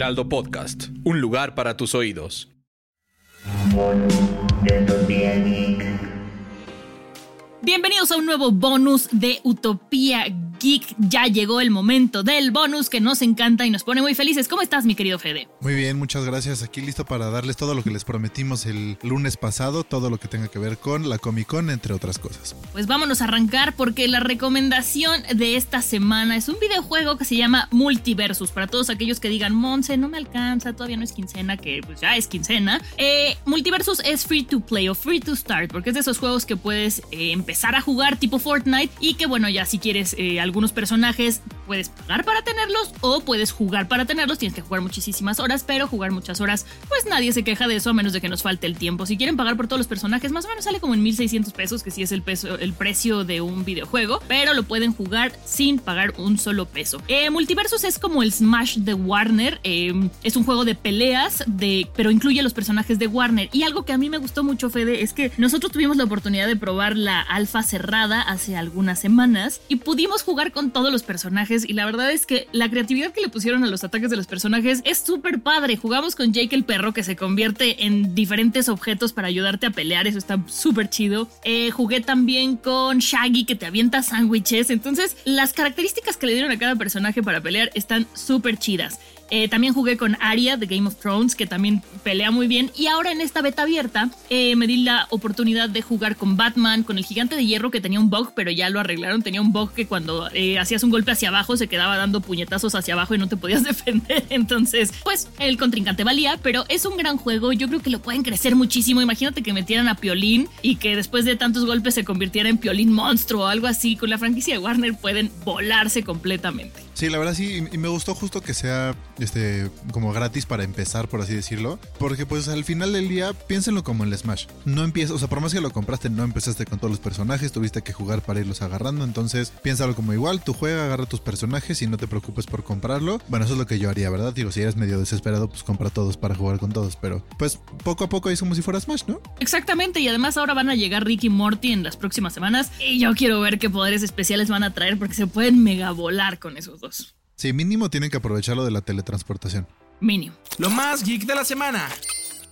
Heraldo Podcast, un lugar para tus oídos. Bienvenidos a un nuevo bonus de Utopía Geek. Ya llegó el momento del bonus que nos encanta y nos pone muy felices. ¿Cómo estás, mi querido Fede? Muy bien, muchas gracias. Aquí listo para darles todo lo que les prometimos el lunes pasado, todo lo que tenga que ver con la Comic Con, entre otras cosas. Pues vámonos a arrancar porque la recomendación de esta semana es un videojuego que se llama Multiversus. Para todos aquellos que digan, Monse, no me alcanza, todavía no es quincena, que pues ya es quincena. Eh, Multiversus es free to play o free to start porque es de esos juegos que puedes eh, empezar a jugar tipo Fortnite y que bueno, ya si quieres eh, algunos personajes puedes pagar para tenerlos o puedes jugar para tenerlos, tienes que jugar muchísimas horas, pero jugar muchas horas, pues nadie se queja de eso a menos de que nos falte el tiempo. Si quieren pagar por todos los personajes, más o menos sale como en 1600 pesos, que sí es el, peso, el precio de un videojuego, pero lo pueden jugar sin pagar un solo peso. Eh, Multiversus es como el Smash de Warner, eh, es un juego de peleas, de, pero incluye los personajes de Warner. Y algo que a mí me gustó mucho, Fede, es que nosotros tuvimos la oportunidad de probar la alfa cerrada hace algunas semanas y pudimos jugar con todos los personajes y la verdad es que la creatividad que le pusieron a los ataques de los personajes es súper padre. Jugamos con Jake el perro que se convierte en diferentes objetos para ayudarte a pelear, eso está súper chido. Eh, jugué también con Shaggy que te avienta sándwiches, entonces las características que le dieron a cada personaje para pelear están súper chidas. Eh, también jugué con Arya de Game of Thrones, que también pelea muy bien. Y ahora en esta beta abierta eh, me di la oportunidad de jugar con Batman, con el gigante de hierro que tenía un bug, pero ya lo arreglaron. Tenía un bug que cuando eh, hacías un golpe hacia abajo se quedaba dando puñetazos hacia abajo y no te podías defender. Entonces, pues el contrincante valía, pero es un gran juego. Yo creo que lo pueden crecer muchísimo. Imagínate que metieran a Piolín y que después de tantos golpes se convirtiera en Piolín monstruo o algo así. Con la franquicia de Warner pueden volarse completamente. Sí, la verdad sí, y me gustó justo que sea este como gratis para empezar, por así decirlo, porque pues al final del día piénsenlo como el Smash. No empiezas, o sea, por más que lo compraste, no empezaste con todos los personajes, tuviste que jugar para irlos agarrando, entonces piénsalo como igual, tú juega, agarra tus personajes y no te preocupes por comprarlo. Bueno, eso es lo que yo haría, ¿verdad? Digo, si eres medio desesperado, pues compra todos para jugar con todos, pero pues poco a poco es como si fuera Smash, ¿no? Exactamente, y además ahora van a llegar Ricky Morty en las próximas semanas y yo quiero ver qué poderes especiales van a traer porque se pueden mega volar con esos dos. Sí, mínimo tienen que aprovechar lo de la teletransportación. Mínimo. Lo más geek de la semana.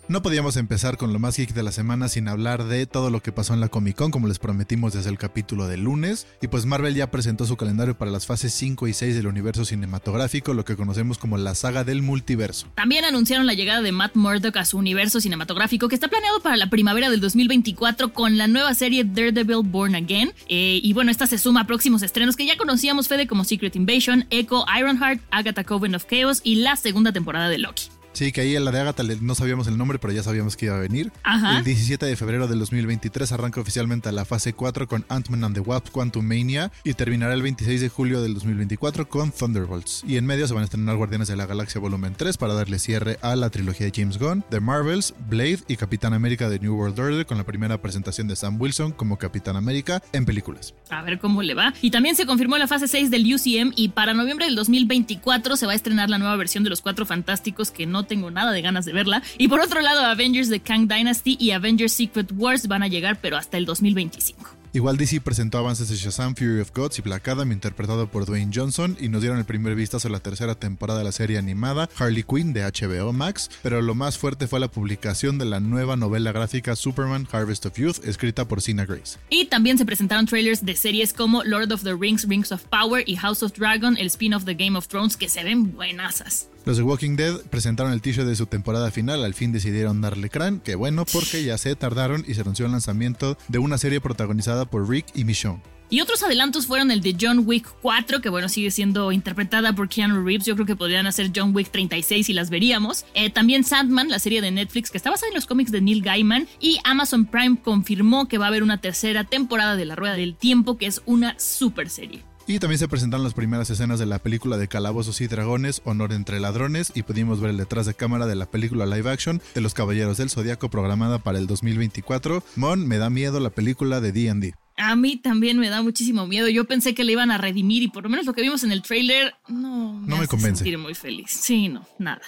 No podíamos empezar con lo más geek de la semana sin hablar de todo lo que pasó en la Comic Con, como les prometimos desde el capítulo del lunes. Y pues Marvel ya presentó su calendario para las fases 5 y 6 del universo cinematográfico, lo que conocemos como la saga del multiverso. También anunciaron la llegada de Matt Murdock a su universo cinematográfico, que está planeado para la primavera del 2024 con la nueva serie Daredevil Born Again. Eh, y bueno, esta se suma a próximos estrenos que ya conocíamos, Fede, como Secret Invasion, Echo, Ironheart, Agatha Coven of Chaos y la segunda temporada de Loki. Sí, que ahí en la de Agatha no sabíamos el nombre, pero ya sabíamos que iba a venir. Ajá. El 17 de febrero del 2023 arranca oficialmente la fase 4 con Ant-Man and the Wasp Quantum Mania y terminará el 26 de julio del 2024 con Thunderbolts. Y en medio se van a estrenar Guardianes de la Galaxia Volumen 3 para darle cierre a la trilogía de James Gunn, The Marvels, Blade y Capitán América de New World Order con la primera presentación de Sam Wilson como Capitán América en películas. A ver cómo le va. Y también se confirmó la fase 6 del UCM y para noviembre del 2024 se va a estrenar la nueva versión de Los Cuatro Fantásticos que no tengo nada de ganas de verla. Y por otro lado, Avengers The Kang Dynasty y Avengers Secret Wars van a llegar pero hasta el 2025. Igual DC presentó avances de Shazam, Fury of Gods y Black Adam interpretado por Dwayne Johnson y nos dieron el primer vistazo a la tercera temporada de la serie animada Harley Quinn de HBO Max, pero lo más fuerte fue la publicación de la nueva novela gráfica Superman Harvest of Youth escrita por Sina Grace. Y también se presentaron trailers de series como Lord of the Rings, Rings of Power y House of Dragon, el spin-off de Game of Thrones que se ven buenasas. Los de Walking Dead presentaron el teaser de su temporada final, al fin decidieron darle crán, que bueno porque ya se tardaron y se anunció el lanzamiento de una serie protagonizada por Rick y Michonne. Y otros adelantos fueron el de John Wick 4, que bueno, sigue siendo interpretada por Keanu Reeves. Yo creo que podrían hacer John Wick 36 y las veríamos. Eh, también Sandman, la serie de Netflix que está basada en los cómics de Neil Gaiman. Y Amazon Prime confirmó que va a haber una tercera temporada de La Rueda del Tiempo, que es una super serie. Y también se presentaron las primeras escenas de la película de Calabozos y Dragones, Honor entre Ladrones, y pudimos ver el detrás de cámara de la película live action de Los Caballeros del Zodiaco programada para el 2024. Mon, me da miedo la película de D&D. A mí también me da muchísimo miedo. Yo pensé que le iban a redimir y por lo menos lo que vimos en el trailer no me, No me hace convence. sentir muy feliz. Sí, no, nada.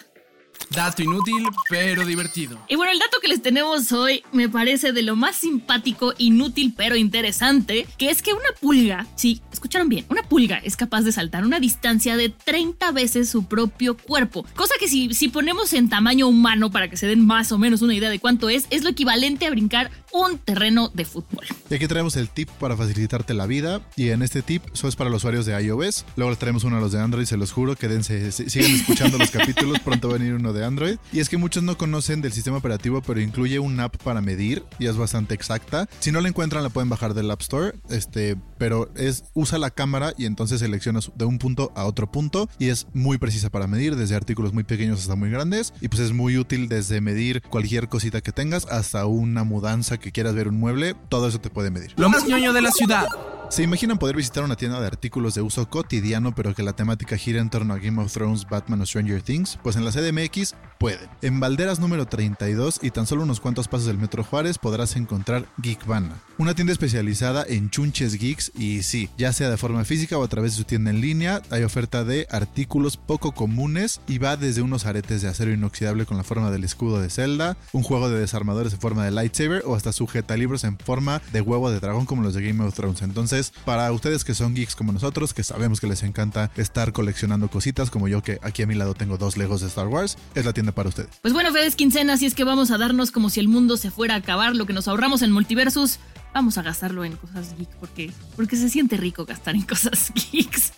Dato inútil, pero divertido. Y bueno, el dato que les tenemos hoy me parece de lo más simpático, inútil, pero interesante, que es que una pulga, sí, escucharon bien, una pulga es capaz de saltar una distancia de 30 veces su propio cuerpo. Cosa que si, si ponemos en tamaño humano para que se den más o menos una idea de cuánto es, es lo equivalente a brincar un terreno de fútbol. Y aquí traemos el tip para facilitarte la vida. Y en este tip solo es para los usuarios de iOS. Luego les traemos uno a los de Android, se los juro. Quédense, si- sigan escuchando los capítulos. Pronto va a venir uno de Android. Y es que muchos no conocen del sistema operativo, pero incluye una app para medir y es bastante exacta. Si no la encuentran, la pueden bajar del App Store. Este, pero es usa la cámara y entonces seleccionas de un punto a otro punto. Y es muy precisa para medir, desde artículos muy pequeños hasta muy grandes. Y pues es muy útil desde medir cualquier cosita que tengas hasta una mudanza que quieras ver un mueble. Todo eso te puede medir. Lo más ñoño de la ciudad. ¿Se imaginan poder visitar una tienda de artículos de uso cotidiano, pero que la temática gira en torno a Game of Thrones, Batman o Stranger Things? Pues en la CDMX pueden. En Valderas número 32 y tan solo unos cuantos pasos del Metro Juárez podrás encontrar Geekvana, una tienda especializada en chunches geeks y sí, ya sea de forma física o a través de su tienda en línea, hay oferta de artículos poco comunes y va desde unos aretes de acero inoxidable con la forma del escudo de Zelda, un juego de desarmadores en forma de lightsaber o hasta sujeta libros en forma de huevo de dragón como los de Game of Thrones. Entonces, para ustedes que son geeks como nosotros, que sabemos que les encanta estar coleccionando cositas, como yo que aquí a mi lado tengo dos Legos de Star Wars, es la tienda para ustedes. Pues bueno, Fede es quincena, así es que vamos a darnos como si el mundo se fuera a acabar, lo que nos ahorramos en Multiversus, vamos a gastarlo en cosas geek, porque, porque se siente rico gastar en cosas geeks.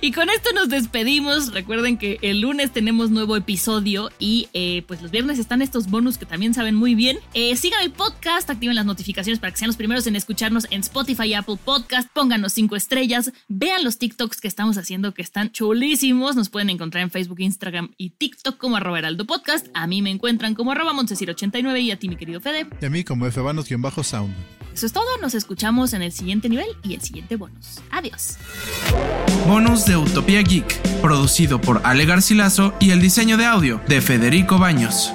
Y con esto nos despedimos. Recuerden que el lunes tenemos nuevo episodio y eh, pues los viernes están estos bonus que también saben muy bien. Eh, sigan el podcast, activen las notificaciones para que sean los primeros en escucharnos en Spotify y Apple Podcast. Pónganos cinco estrellas. Vean los TikToks que estamos haciendo que están chulísimos. Nos pueden encontrar en Facebook, Instagram y TikTok como arroba heraldo podcast. A mí me encuentran como arroba montesir89 y a ti mi querido Fede. Y a mí como fbanos-sound. Eso es todo. Nos escuchamos en el siguiente nivel y el siguiente bonus. Adiós. Bonus de Utopía Geek, producido por Ale Garcilaso y el diseño de audio de Federico Baños.